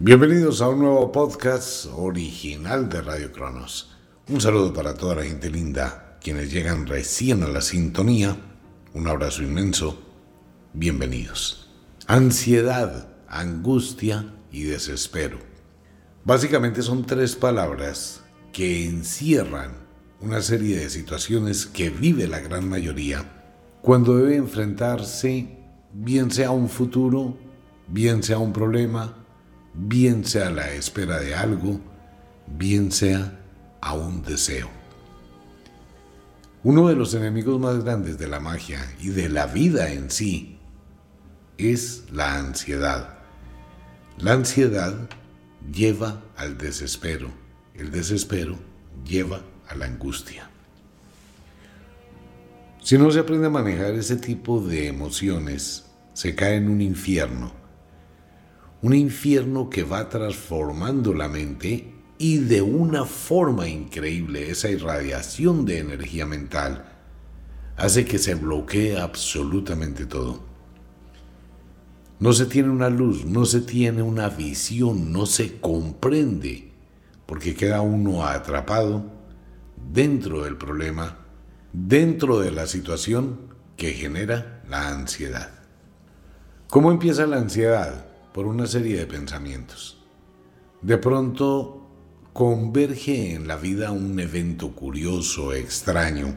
Bienvenidos a un nuevo podcast original de Radio Cronos. Un saludo para toda la gente linda, quienes llegan recién a la sintonía. Un abrazo inmenso. Bienvenidos. Ansiedad, angustia y desespero. Básicamente son tres palabras que encierran una serie de situaciones que vive la gran mayoría cuando debe enfrentarse bien sea un futuro, bien sea un problema, bien sea la espera de algo, bien sea a un deseo. Uno de los enemigos más grandes de la magia y de la vida en sí es la ansiedad. La ansiedad lleva al desespero, el desespero lleva a la angustia. Si no se aprende a manejar ese tipo de emociones, se cae en un infierno un infierno que va transformando la mente y de una forma increíble esa irradiación de energía mental hace que se bloquee absolutamente todo. No se tiene una luz, no se tiene una visión, no se comprende, porque queda uno atrapado dentro del problema, dentro de la situación que genera la ansiedad. ¿Cómo empieza la ansiedad? Por una serie de pensamientos. De pronto converge en la vida un evento curioso, extraño,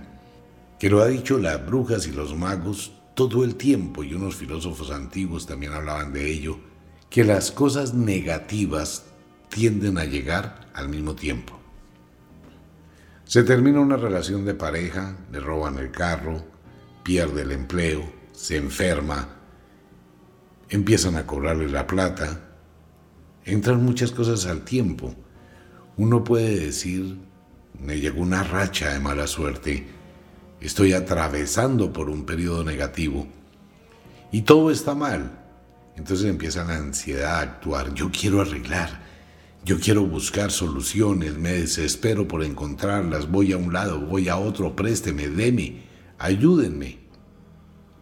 que lo ha dicho las brujas y los magos todo el tiempo, y unos filósofos antiguos también hablaban de ello, que las cosas negativas tienden a llegar al mismo tiempo. Se termina una relación de pareja, le roban el carro, pierde el empleo, se enferma, empiezan a cobrarle la plata, entran muchas cosas al tiempo. Uno puede decir, me llegó una racha de mala suerte, estoy atravesando por un periodo negativo y todo está mal. Entonces empieza la ansiedad a actuar, yo quiero arreglar, yo quiero buscar soluciones, me desespero por encontrarlas, voy a un lado, voy a otro, présteme, deme, ayúdenme.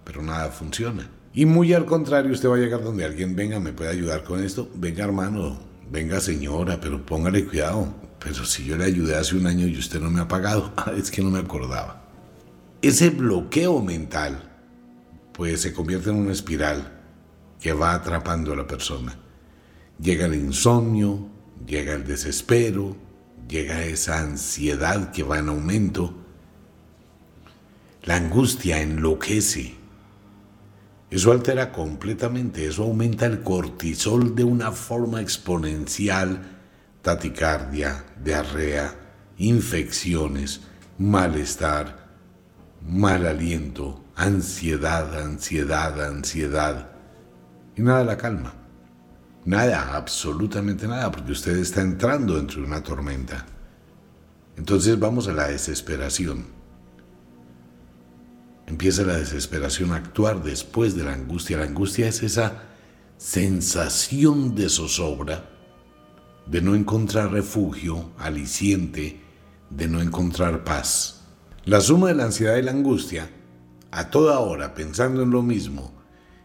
Pero nada funciona. Y muy al contrario, usted va a llegar donde alguien venga, me puede ayudar con esto. Venga hermano, venga señora, pero póngale cuidado. Pero si yo le ayudé hace un año y usted no me ha pagado, ah, es que no me acordaba. Ese bloqueo mental, pues se convierte en una espiral que va atrapando a la persona. Llega el insomnio, llega el desespero, llega esa ansiedad que va en aumento. La angustia enloquece eso altera completamente, eso aumenta el cortisol de una forma exponencial, taticardia, diarrea, infecciones, malestar, mal aliento, ansiedad, ansiedad, ansiedad. Y nada la calma. Nada, absolutamente nada, porque usted está entrando dentro de una tormenta. Entonces vamos a la desesperación. Empieza la desesperación a actuar después de la angustia. La angustia es esa sensación de zozobra, de no encontrar refugio, aliciente, de no encontrar paz. La suma de la ansiedad y la angustia, a toda hora pensando en lo mismo,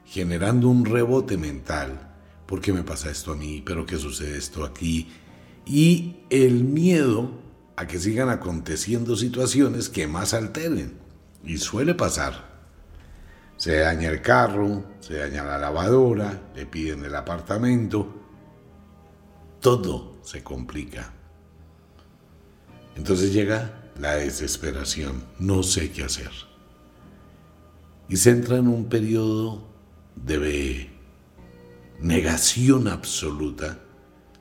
generando un rebote mental, ¿por qué me pasa esto a mí? ¿Pero qué sucede esto aquí? Y el miedo a que sigan aconteciendo situaciones que más alteren. Y suele pasar. Se daña el carro, se daña la lavadora, le piden el apartamento. Todo se complica. Entonces llega la desesperación. No sé qué hacer. Y se entra en un periodo de negación absoluta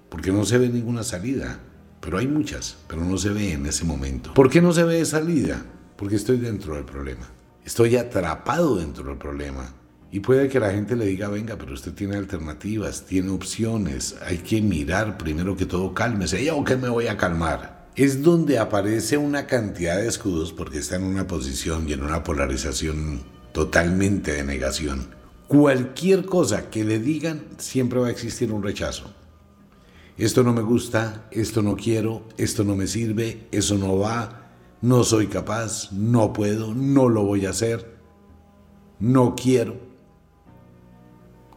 porque no se ve ninguna salida. Pero hay muchas, pero no se ve en ese momento. ¿Por qué no se ve salida? Porque estoy dentro del problema. Estoy atrapado dentro del problema. Y puede que la gente le diga, venga, pero usted tiene alternativas, tiene opciones, hay que mirar primero que todo, cálmese. ¿Yo qué me voy a calmar? Es donde aparece una cantidad de escudos porque está en una posición y en una polarización totalmente de negación. Cualquier cosa que le digan, siempre va a existir un rechazo. Esto no me gusta, esto no quiero, esto no me sirve, eso no va, no soy capaz, no puedo, no lo voy a hacer, no quiero.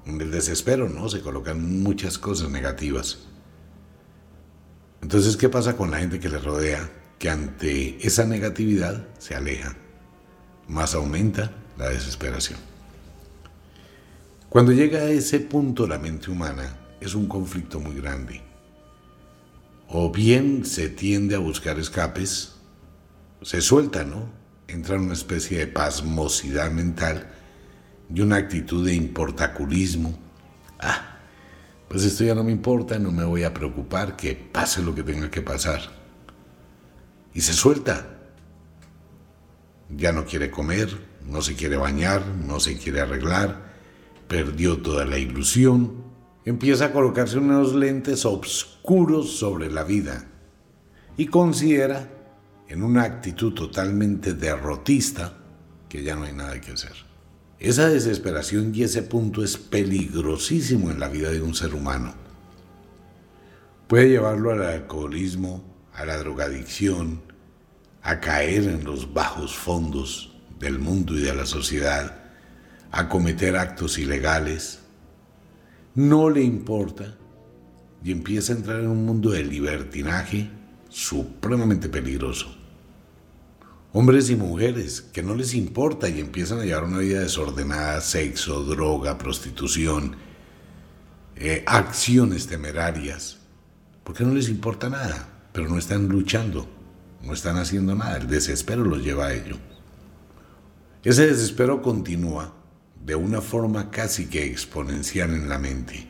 En el desespero, ¿no? Se colocan muchas cosas negativas. Entonces, ¿qué pasa con la gente que le rodea? Que ante esa negatividad se aleja. Más aumenta la desesperación. Cuando llega a ese punto la mente humana, es un conflicto muy grande. O bien se tiende a buscar escapes, se suelta, ¿no? Entra en una especie de pasmosidad mental y una actitud de importaculismo. Ah, pues esto ya no me importa, no me voy a preocupar, que pase lo que tenga que pasar. Y se suelta. Ya no quiere comer, no se quiere bañar, no se quiere arreglar, perdió toda la ilusión, empieza a colocarse unos lentes oscuros sobre la vida y considera, en una actitud totalmente derrotista, que ya no hay nada que hacer. Esa desesperación y ese punto es peligrosísimo en la vida de un ser humano. Puede llevarlo al alcoholismo, a la drogadicción, a caer en los bajos fondos del mundo y de la sociedad, a cometer actos ilegales, no le importa y empieza a entrar en un mundo de libertinaje supremamente peligroso. Hombres y mujeres que no les importa y empiezan a llevar una vida desordenada, sexo, droga, prostitución, eh, acciones temerarias, porque no les importa nada, pero no están luchando, no están haciendo nada, el desespero los lleva a ello. Ese desespero continúa de una forma casi que exponencial en la mente.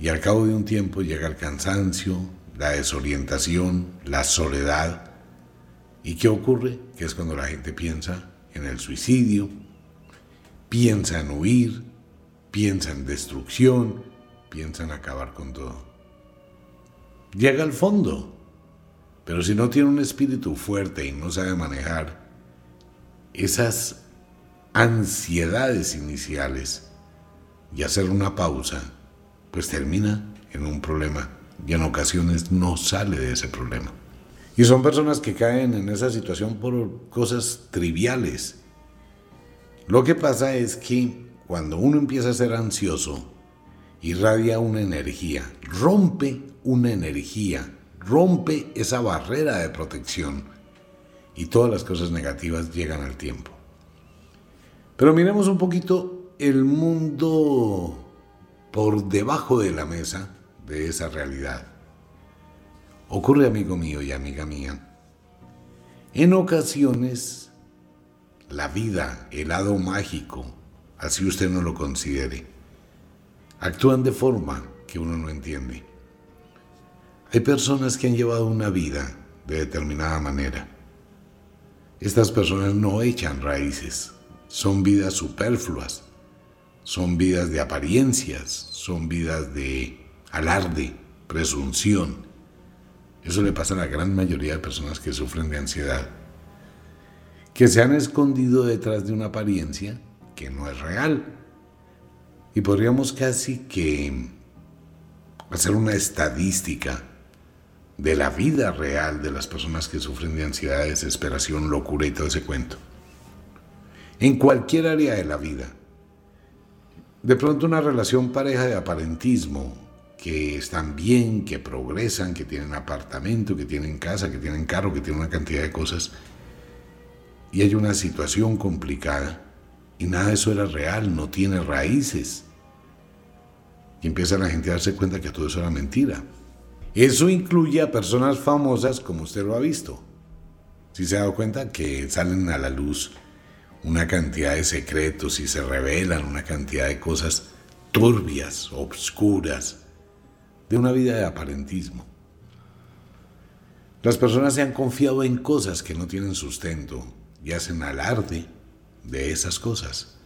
Y al cabo de un tiempo llega el cansancio, la desorientación, la soledad. ¿Y qué ocurre? Que es cuando la gente piensa en el suicidio, piensa en huir, piensa en destrucción, piensa en acabar con todo. Llega al fondo, pero si no tiene un espíritu fuerte y no sabe manejar esas ansiedades iniciales y hacer una pausa, pues termina en un problema y en ocasiones no sale de ese problema. Y son personas que caen en esa situación por cosas triviales. Lo que pasa es que cuando uno empieza a ser ansioso, irradia una energía, rompe una energía, rompe esa barrera de protección y todas las cosas negativas llegan al tiempo. Pero miremos un poquito el mundo por debajo de la mesa de esa realidad. Ocurre, amigo mío y amiga mía, en ocasiones la vida, el lado mágico, así usted no lo considere, actúan de forma que uno no entiende. Hay personas que han llevado una vida de determinada manera. Estas personas no echan raíces, son vidas superfluas, son vidas de apariencias, son vidas de alarde, presunción. Eso le pasa a la gran mayoría de personas que sufren de ansiedad, que se han escondido detrás de una apariencia que no es real. Y podríamos casi que hacer una estadística de la vida real de las personas que sufren de ansiedad, desesperación, locura y todo ese cuento en cualquier área de la vida. De pronto una relación pareja de aparentismo, que están bien, que progresan, que tienen apartamento, que tienen casa, que tienen carro, que tienen una cantidad de cosas, y hay una situación complicada, y nada de eso era real, no tiene raíces. Y empieza la gente a darse cuenta que todo eso era mentira. Eso incluye a personas famosas como usted lo ha visto. Si se ha dado cuenta que salen a la luz una cantidad de secretos y se revelan una cantidad de cosas turbias, obscuras, de una vida de aparentismo. Las personas se han confiado en cosas que no tienen sustento y hacen alarde de esas cosas.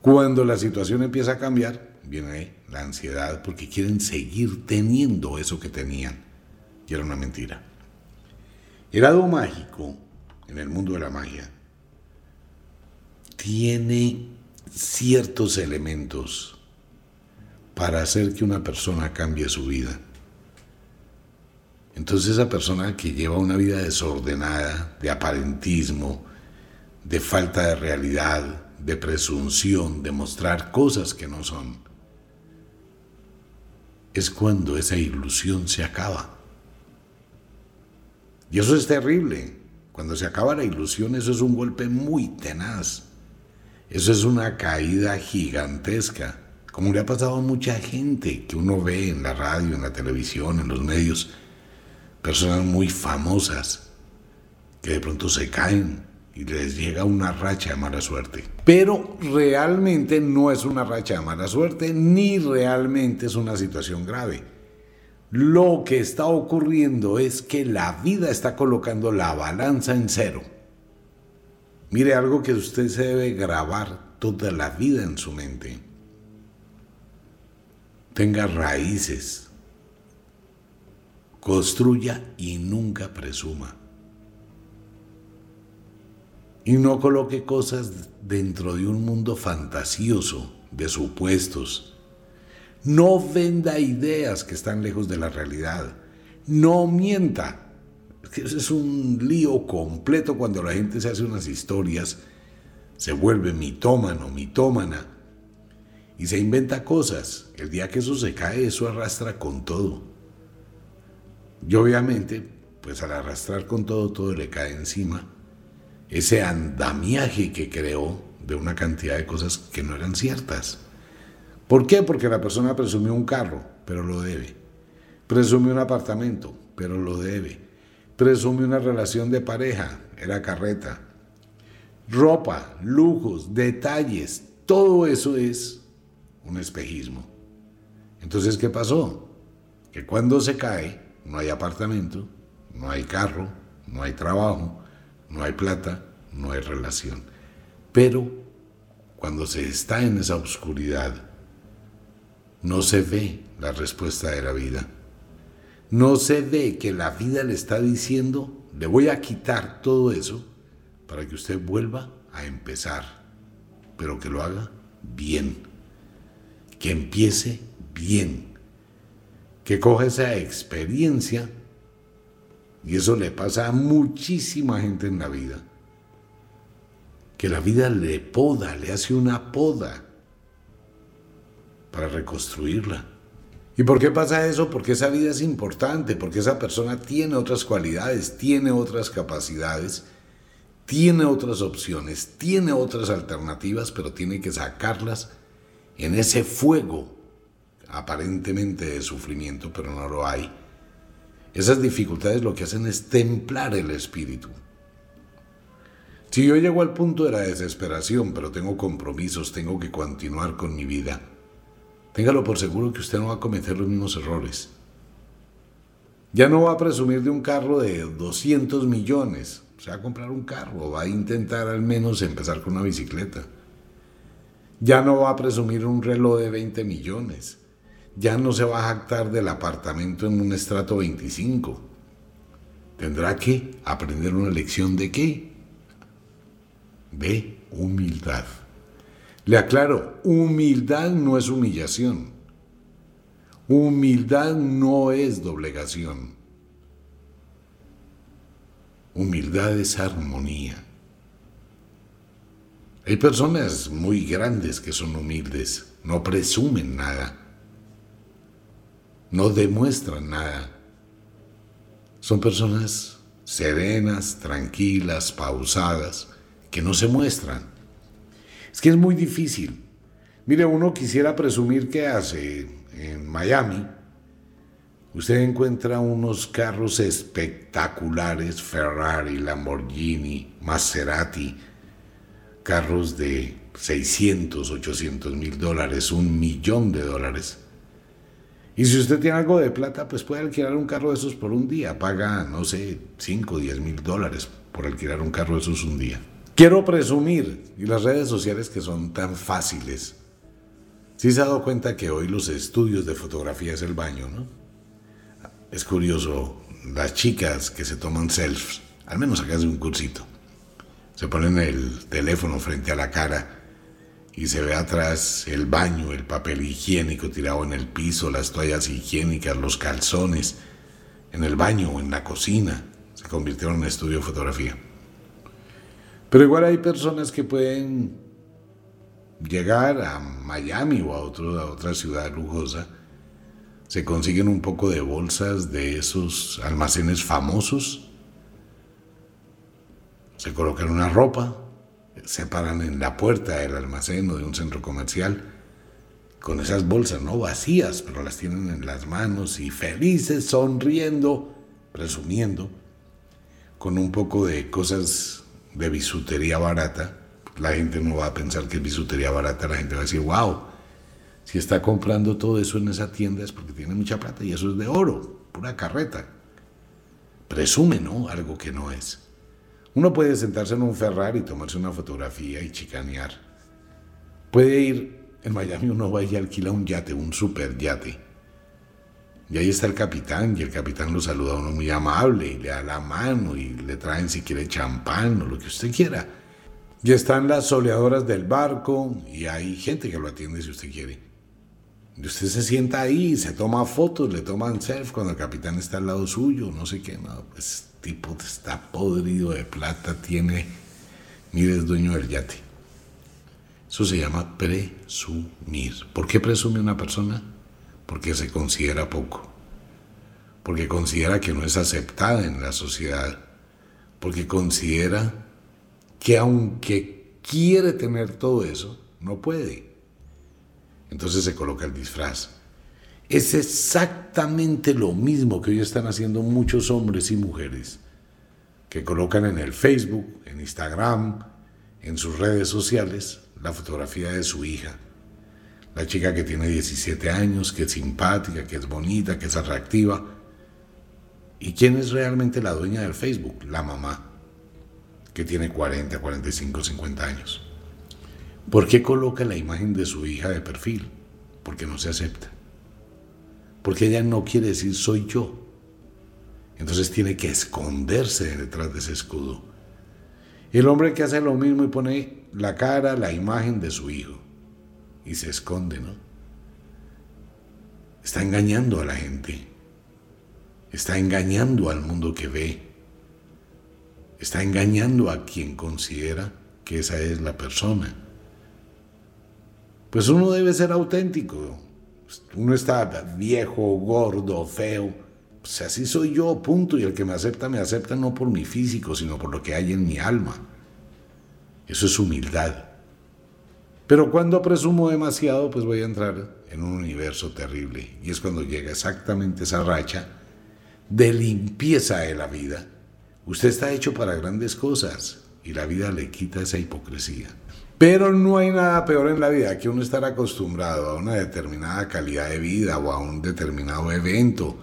Cuando la situación empieza a cambiar, viene la ansiedad porque quieren seguir teniendo eso que tenían. Y era una mentira. El lado mágico en el mundo de la magia tiene ciertos elementos para hacer que una persona cambie su vida. Entonces esa persona que lleva una vida desordenada, de aparentismo, de falta de realidad, de presunción, de mostrar cosas que no son, es cuando esa ilusión se acaba. Y eso es terrible. Cuando se acaba la ilusión, eso es un golpe muy tenaz. Eso es una caída gigantesca, como le ha pasado a mucha gente que uno ve en la radio, en la televisión, en los medios, personas muy famosas que de pronto se caen y les llega una racha de mala suerte. Pero realmente no es una racha de mala suerte ni realmente es una situación grave. Lo que está ocurriendo es que la vida está colocando la balanza en cero. Mire algo que usted se debe grabar toda la vida en su mente. Tenga raíces. Construya y nunca presuma y no coloque cosas dentro de un mundo fantasioso de supuestos. No venda ideas que están lejos de la realidad. No mienta. Ese es un lío completo cuando la gente se hace unas historias, se vuelve mitómano, mitómana y se inventa cosas. El día que eso se cae, eso arrastra con todo. Y obviamente, pues al arrastrar con todo, todo le cae encima ese andamiaje que creó de una cantidad de cosas que no eran ciertas. ¿Por qué? Porque la persona presumió un carro, pero lo debe. Presumió un apartamento, pero lo debe. Presumió una relación de pareja, era carreta. Ropa, lujos, detalles, todo eso es un espejismo. Entonces, ¿qué pasó? Que cuando se cae, no hay apartamento, no hay carro, no hay trabajo, no hay plata, no hay relación. Pero cuando se está en esa oscuridad, no se ve la respuesta de la vida. No se ve que la vida le está diciendo, le voy a quitar todo eso para que usted vuelva a empezar, pero que lo haga bien, que empiece bien, que coja esa experiencia y eso le pasa a muchísima gente en la vida. Que la vida le poda, le hace una poda para reconstruirla. ¿Y por qué pasa eso? Porque esa vida es importante, porque esa persona tiene otras cualidades, tiene otras capacidades, tiene otras opciones, tiene otras alternativas, pero tiene que sacarlas en ese fuego aparentemente de sufrimiento, pero no lo hay esas dificultades lo que hacen es templar el espíritu. Si yo llego al punto de la desesperación, pero tengo compromisos, tengo que continuar con mi vida, téngalo por seguro que usted no va a cometer los mismos errores. Ya no va a presumir de un carro de 200 millones, se va a comprar un carro, va a intentar al menos empezar con una bicicleta. Ya no va a presumir un reloj de 20 millones ya no se va a jactar del apartamento en un estrato 25. Tendrá que aprender una lección de qué? De humildad. Le aclaro, humildad no es humillación. Humildad no es doblegación. Humildad es armonía. Hay personas muy grandes que son humildes, no presumen nada no demuestran nada. Son personas serenas, tranquilas, pausadas, que no se muestran. Es que es muy difícil. Mire, uno quisiera presumir que hace en Miami, usted encuentra unos carros espectaculares, Ferrari, Lamborghini, Maserati, carros de 600, 800 mil dólares, un millón de dólares. Y si usted tiene algo de plata, pues puede alquilar un carro de esos por un día. Paga, no sé, 5 o 10 mil dólares por alquilar un carro de esos un día. Quiero presumir, y las redes sociales que son tan fáciles. Sí se ha dado cuenta que hoy los estudios de fotografía es el baño, ¿no? Es curioso, las chicas que se toman selfies, al menos acá hace un cursito, se ponen el teléfono frente a la cara y se ve atrás el baño, el papel higiénico tirado en el piso, las toallas higiénicas, los calzones, en el baño o en la cocina. Se convirtieron en estudio de fotografía. Pero igual hay personas que pueden llegar a Miami o a, otro, a otra ciudad lujosa, se consiguen un poco de bolsas de esos almacenes famosos, se colocan una ropa, se paran en la puerta del almacén o de un centro comercial con esas bolsas, no vacías, pero las tienen en las manos y felices, sonriendo, presumiendo, con un poco de cosas de bisutería barata. La gente no va a pensar que es bisutería barata, la gente va a decir, wow, si está comprando todo eso en esa tienda es porque tiene mucha plata y eso es de oro, pura carreta. Presume, ¿no? Algo que no es. Uno puede sentarse en un Ferrari y tomarse una fotografía y chicanear. Puede ir, en Miami uno va y alquila un yate, un super yate. Y ahí está el capitán y el capitán lo saluda a uno muy amable y le da la mano y le traen si quiere champán o lo que usted quiera. Y están las soleadoras del barco y hay gente que lo atiende si usted quiere. Y usted se sienta ahí, se toma fotos, le toman self cuando el capitán está al lado suyo, no sé qué, no, pues tipo está podrido de plata, tiene, mire, es dueño del yate. Eso se llama presumir. ¿Por qué presume una persona? Porque se considera poco, porque considera que no es aceptada en la sociedad, porque considera que aunque quiere tener todo eso, no puede. Entonces se coloca el disfraz. Es exactamente lo mismo que hoy están haciendo muchos hombres y mujeres, que colocan en el Facebook, en Instagram, en sus redes sociales, la fotografía de su hija. La chica que tiene 17 años, que es simpática, que es bonita, que es atractiva. ¿Y quién es realmente la dueña del Facebook? La mamá, que tiene 40, 45, 50 años. ¿Por qué coloca la imagen de su hija de perfil? Porque no se acepta. Porque ella no quiere decir soy yo. Entonces tiene que esconderse detrás de ese escudo. El hombre que hace lo mismo y pone la cara, la imagen de su hijo y se esconde, ¿no? Está engañando a la gente. Está engañando al mundo que ve. Está engañando a quien considera que esa es la persona. Pues uno debe ser auténtico. Uno está viejo, gordo, feo. Pues así soy yo, punto. Y el que me acepta, me acepta no por mi físico, sino por lo que hay en mi alma. Eso es humildad. Pero cuando presumo demasiado, pues voy a entrar en un universo terrible. Y es cuando llega exactamente esa racha de limpieza de la vida. Usted está hecho para grandes cosas y la vida le quita esa hipocresía. Pero no hay nada peor en la vida que uno estar acostumbrado a una determinada calidad de vida o a un determinado evento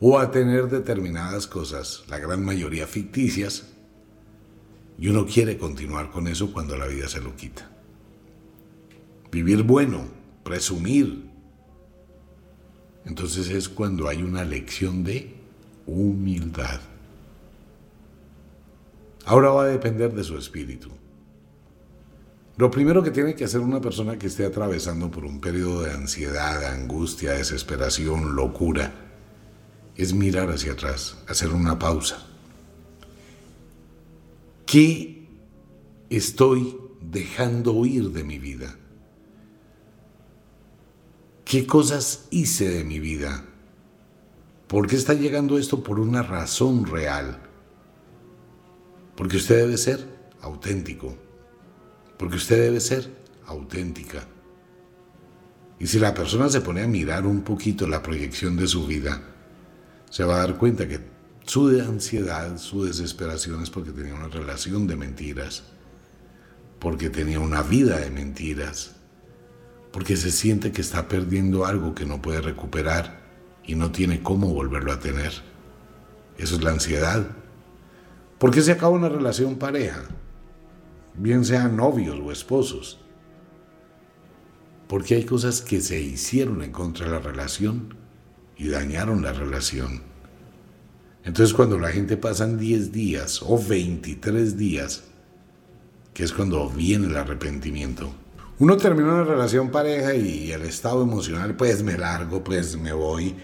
o a tener determinadas cosas, la gran mayoría ficticias, y uno quiere continuar con eso cuando la vida se lo quita. Vivir bueno, presumir. Entonces es cuando hay una lección de humildad. Ahora va a depender de su espíritu. Lo primero que tiene que hacer una persona que esté atravesando por un periodo de ansiedad, angustia, desesperación, locura, es mirar hacia atrás, hacer una pausa. ¿Qué estoy dejando ir de mi vida? ¿Qué cosas hice de mi vida? ¿Por qué está llegando esto? Por una razón real. Porque usted debe ser auténtico porque usted debe ser auténtica. Y si la persona se pone a mirar un poquito la proyección de su vida, se va a dar cuenta que su ansiedad, su desesperación es porque tenía una relación de mentiras, porque tenía una vida de mentiras, porque se siente que está perdiendo algo que no puede recuperar y no tiene cómo volverlo a tener. Eso es la ansiedad. ¿Por qué se acaba una relación pareja? Bien sean novios o esposos. Porque hay cosas que se hicieron en contra de la relación y dañaron la relación. Entonces cuando la gente pasan 10 días o 23 días, que es cuando viene el arrepentimiento, uno termina una relación pareja y el estado emocional, pues me largo, pues me voy,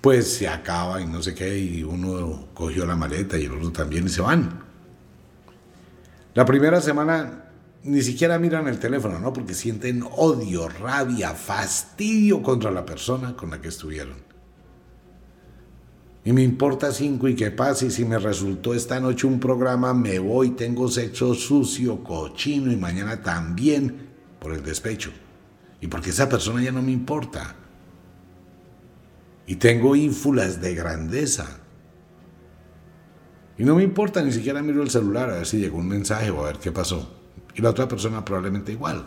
pues se acaba y no sé qué, y uno cogió la maleta y el otro también y se van. La primera semana ni siquiera miran el teléfono, ¿no? Porque sienten odio, rabia, fastidio contra la persona con la que estuvieron. Y me importa cinco y qué pasa, y si me resultó esta noche un programa, me voy, tengo sexo sucio, cochino, y mañana también por el despecho. Y porque esa persona ya no me importa. Y tengo ínfulas de grandeza. Y no me importa, ni siquiera miro el celular a ver si llegó un mensaje o a ver qué pasó. Y la otra persona probablemente igual.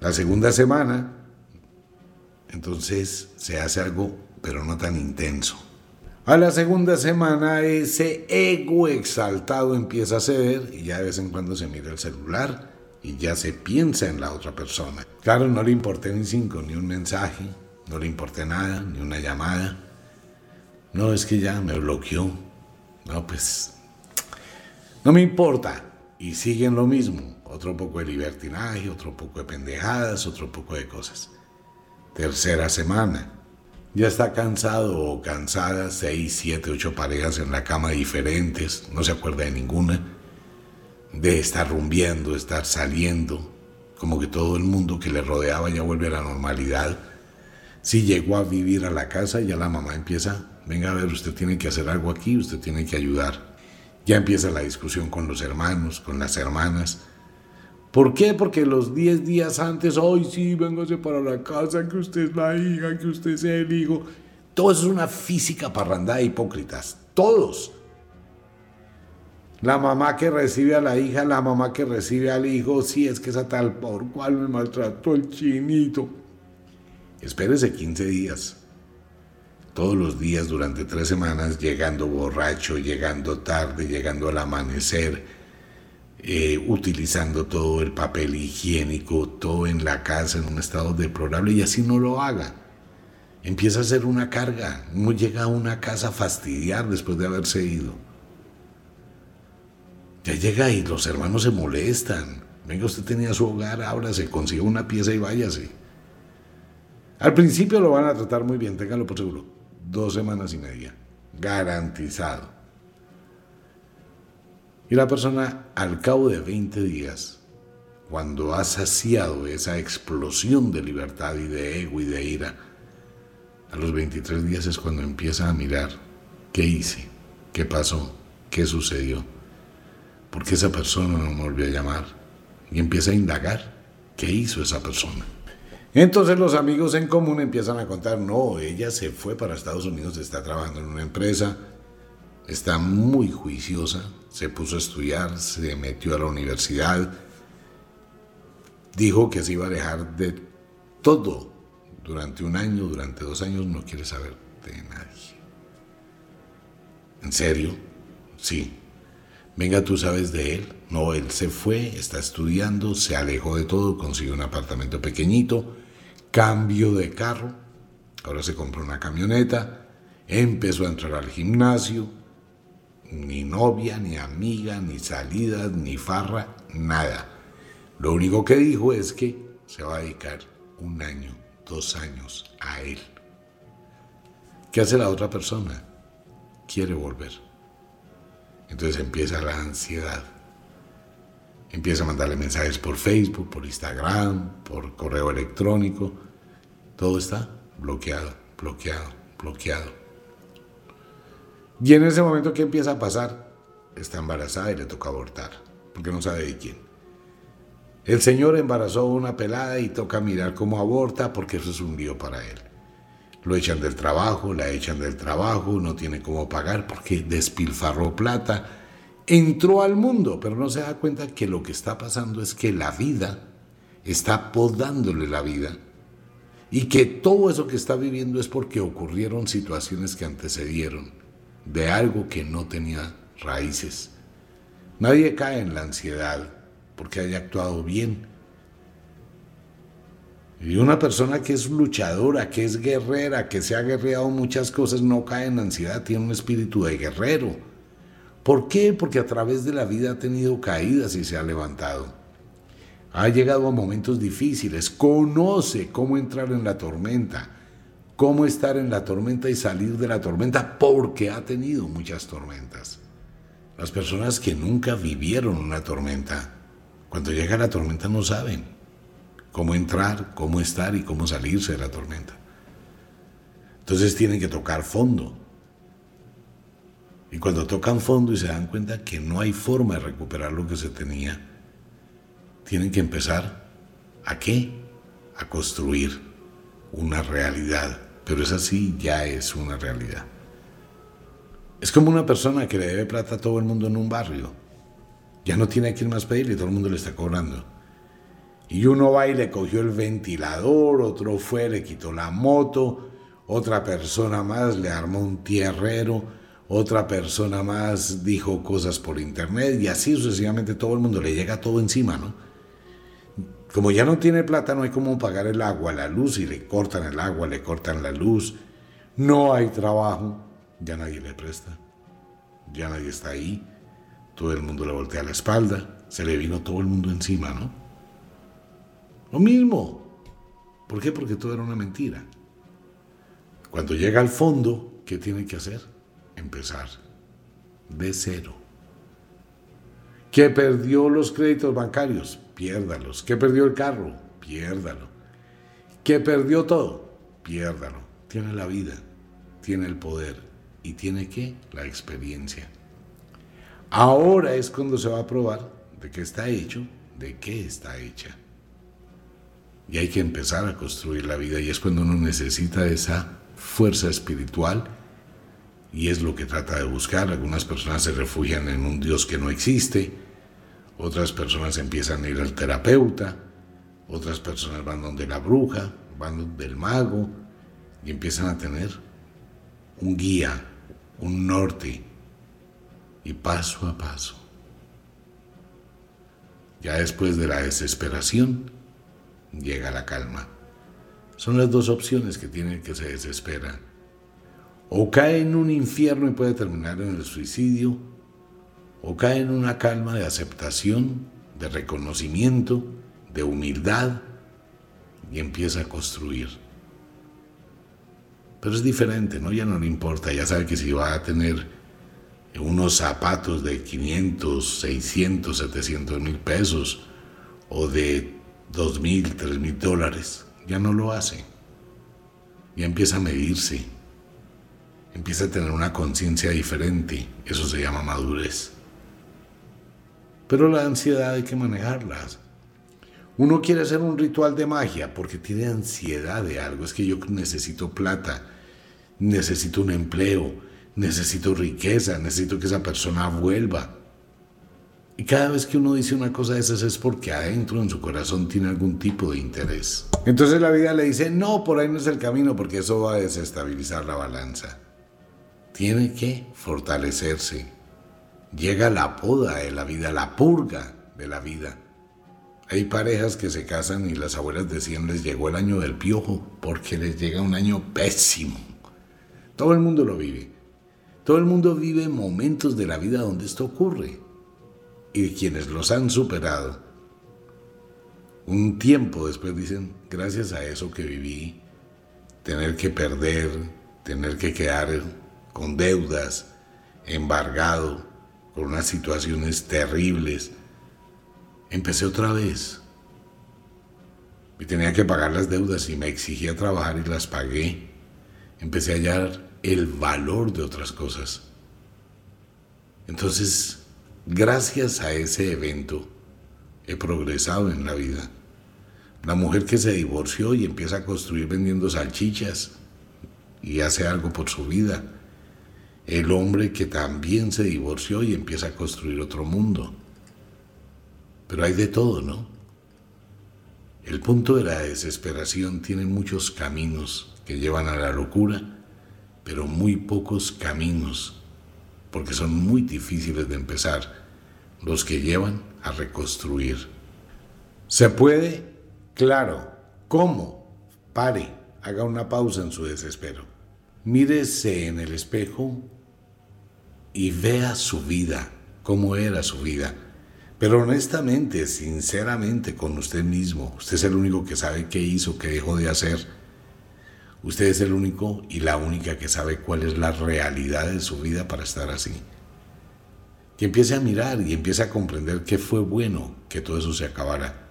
La segunda semana, entonces se hace algo, pero no tan intenso. A la segunda semana ese ego exaltado empieza a ceder y ya de vez en cuando se mira el celular y ya se piensa en la otra persona. Claro, no le importé ni cinco, ni un mensaje, no le importé nada, ni una llamada. No, es que ya me bloqueó. No, pues, no me importa y siguen lo mismo. Otro poco de libertinaje, otro poco de pendejadas, otro poco de cosas. Tercera semana. Ya está cansado o cansada, seis, siete, ocho parejas en la cama diferentes, no se acuerda de ninguna, de estar rumbiendo, estar saliendo, como que todo el mundo que le rodeaba ya vuelve a la normalidad. Si llegó a vivir a la casa, ya la mamá empieza, venga a ver, usted tiene que hacer algo aquí, usted tiene que ayudar. Ya empieza la discusión con los hermanos, con las hermanas. ¿Por qué? Porque los 10 días antes, hoy sí, véngase para la casa, que usted es la hija, que usted sea el hijo. Todo eso es una física parrandada de hipócritas. Todos. La mamá que recibe a la hija, la mamá que recibe al hijo, sí, es que esa tal por cual me maltrató el chinito. Espérese 15 días todos los días durante tres semanas, llegando borracho, llegando tarde, llegando al amanecer, eh, utilizando todo el papel higiénico, todo en la casa en un estado deplorable y así no lo haga. Empieza a ser una carga, no llega a una casa a fastidiar después de haberse ido. Ya llega y los hermanos se molestan. Venga, usted tenía su hogar, ahora se consigue una pieza y váyase. Al principio lo van a tratar muy bien, téngalo por seguro dos semanas y media, garantizado. Y la persona al cabo de 20 días, cuando ha saciado esa explosión de libertad y de ego y de ira, a los 23 días es cuando empieza a mirar qué hice, qué pasó, qué sucedió, por qué esa persona no me volvió a llamar y empieza a indagar qué hizo esa persona. Entonces los amigos en común empiezan a contar, no, ella se fue para Estados Unidos, está trabajando en una empresa, está muy juiciosa, se puso a estudiar, se metió a la universidad, dijo que se iba a dejar de todo durante un año, durante dos años, no quiere saber de nadie. ¿En serio? Sí. Venga, tú sabes de él. No, él se fue, está estudiando, se alejó de todo, consiguió un apartamento pequeñito cambio de carro, ahora se compró una camioneta, empezó a entrar al gimnasio, ni novia, ni amiga, ni salidas, ni farra, nada. Lo único que dijo es que se va a dedicar un año, dos años a él. ¿Qué hace la otra persona? Quiere volver. Entonces empieza la ansiedad. Empieza a mandarle mensajes por Facebook, por Instagram, por correo electrónico todo está bloqueado, bloqueado, bloqueado. Y en ese momento, ¿qué empieza a pasar? Está embarazada y le toca abortar, porque no sabe de quién. El Señor embarazó una pelada y toca mirar cómo aborta, porque eso es un lío para él. Lo echan del trabajo, la echan del trabajo, no tiene cómo pagar porque despilfarró plata. Entró al mundo, pero no se da cuenta que lo que está pasando es que la vida está podándole la vida y que todo eso que está viviendo es porque ocurrieron situaciones que antecedieron de algo que no tenía raíces. Nadie cae en la ansiedad porque haya actuado bien. Y una persona que es luchadora, que es guerrera, que se ha guerreado muchas cosas, no cae en ansiedad, tiene un espíritu de guerrero. ¿Por qué? Porque a través de la vida ha tenido caídas y se ha levantado ha llegado a momentos difíciles, conoce cómo entrar en la tormenta, cómo estar en la tormenta y salir de la tormenta porque ha tenido muchas tormentas. Las personas que nunca vivieron una tormenta Cuando llega la tormenta no saben cómo entrar, cómo estar y cómo salirse de la tormenta. Entonces tienen que tocar fondo. Y cuando tocan fondo y se dan cuenta que no hay forma de recuperar lo que se tenía, tienen que empezar a qué? A construir una realidad. Pero esa sí ya es una realidad. Es como una persona que le debe plata a todo el mundo en un barrio. Ya no tiene a quién más pedirle y todo el mundo le está cobrando. Y uno va y le cogió el ventilador, otro fue, le quitó la moto, otra persona más le armó un tierrero, otra persona más dijo cosas por internet y así sucesivamente todo el mundo le llega todo encima, ¿no? Como ya no tiene plata, no hay cómo pagar el agua, la luz, y le cortan el agua, le cortan la luz, no hay trabajo, ya nadie le presta, ya nadie está ahí, todo el mundo le voltea la espalda, se le vino todo el mundo encima, ¿no? Lo mismo. ¿Por qué? Porque todo era una mentira. Cuando llega al fondo, ¿qué tiene que hacer? Empezar de cero. ¿Qué perdió los créditos bancarios? piérdalos. ¿Qué perdió el carro? Piérdalo. ¿Qué perdió todo? Piérdalo. Tiene la vida, tiene el poder y tiene qué? La experiencia. Ahora es cuando se va a probar de qué está hecho, de qué está hecha. Y hay que empezar a construir la vida y es cuando uno necesita esa fuerza espiritual y es lo que trata de buscar. Algunas personas se refugian en un Dios que no existe, otras personas empiezan a ir al terapeuta, otras personas van donde la bruja, van donde el mago y empiezan a tener un guía, un norte y paso a paso. Ya después de la desesperación llega la calma. Son las dos opciones que tienen que se desespera. O cae en un infierno y puede terminar en el suicidio, o cae en una calma de aceptación, de reconocimiento, de humildad y empieza a construir. Pero es diferente, ¿no? Ya no le importa, ya sabe que si va a tener unos zapatos de 500, 600, 700 mil pesos o de 2 mil, 3 mil dólares, ya no lo hace. Ya empieza a medirse, empieza a tener una conciencia diferente, eso se llama madurez. Pero la ansiedad hay que manejarlas. Uno quiere hacer un ritual de magia porque tiene ansiedad de algo. Es que yo necesito plata, necesito un empleo, necesito riqueza, necesito que esa persona vuelva. Y cada vez que uno dice una cosa de esas es porque adentro en su corazón tiene algún tipo de interés. Entonces la vida le dice, no, por ahí no es el camino porque eso va a desestabilizar la balanza. Tiene que fortalecerse, llega la poda de la vida, la purga de la vida. Hay parejas que se casan y las abuelas decían les llegó el año del piojo porque les llega un año pésimo. Todo el mundo lo vive. Todo el mundo vive momentos de la vida donde esto ocurre. Y quienes los han superado, un tiempo después dicen, gracias a eso que viví, tener que perder, tener que quedar con deudas, embargado, por unas situaciones terribles, empecé otra vez. Y tenía que pagar las deudas y me exigía trabajar y las pagué. Empecé a hallar el valor de otras cosas. Entonces, gracias a ese evento, he progresado en la vida. La mujer que se divorció y empieza a construir vendiendo salchichas y hace algo por su vida el hombre que también se divorció y empieza a construir otro mundo. Pero hay de todo, ¿no? El punto de la desesperación tiene muchos caminos que llevan a la locura, pero muy pocos caminos, porque son muy difíciles de empezar, los que llevan a reconstruir. ¿Se puede? Claro. ¿Cómo? Pare, haga una pausa en su desespero. Mírese en el espejo y vea su vida, cómo era su vida. Pero honestamente, sinceramente, con usted mismo, usted es el único que sabe qué hizo, qué dejó de hacer. Usted es el único y la única que sabe cuál es la realidad de su vida para estar así. que empiece a mirar y empiece a comprender que fue bueno que todo eso se acabara,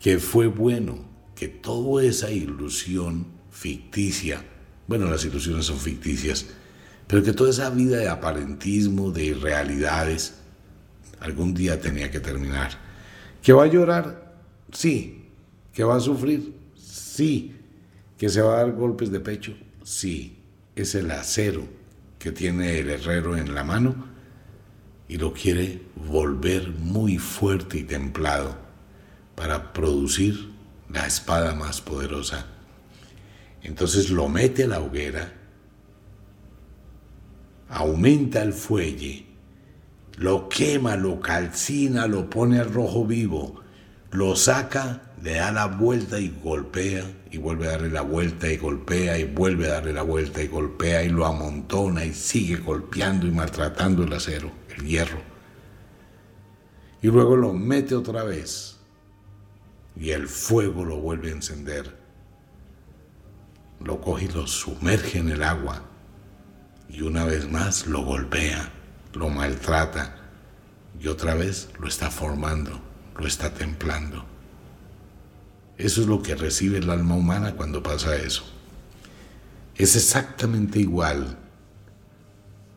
que fue bueno que toda esa ilusión ficticia, bueno, las ilusiones son ficticias, pero que toda esa vida de aparentismo, de irrealidades, algún día tenía que terminar. ¿Que va a llorar? Sí. ¿Que va a sufrir? Sí. ¿Que se va a dar golpes de pecho? Sí. Es el acero que tiene el herrero en la mano y lo quiere volver muy fuerte y templado para producir la espada más poderosa. Entonces lo mete a la hoguera, aumenta el fuelle, lo quema, lo calcina, lo pone al rojo vivo, lo saca, le da la vuelta y golpea, y vuelve a darle la vuelta y golpea, y vuelve a darle la vuelta y golpea, y lo amontona y sigue golpeando y maltratando el acero, el hierro. Y luego lo mete otra vez, y el fuego lo vuelve a encender. Lo coge y lo sumerge en el agua, y una vez más lo golpea lo maltrata y otra vez lo está formando, lo está templando. Eso es lo que recibe el alma humana cuando pasa eso. Es exactamente igual.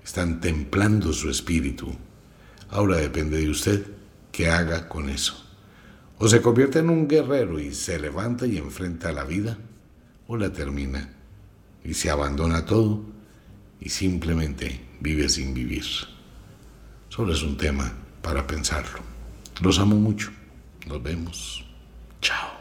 Están templando su espíritu. Ahora depende de usted qué haga con eso. O se convierte en un guerrero y se levanta y enfrenta a la vida, o la termina y se abandona todo y simplemente vive sin vivir. Solo es un tema para pensarlo. Los amo mucho. Nos vemos. Chao.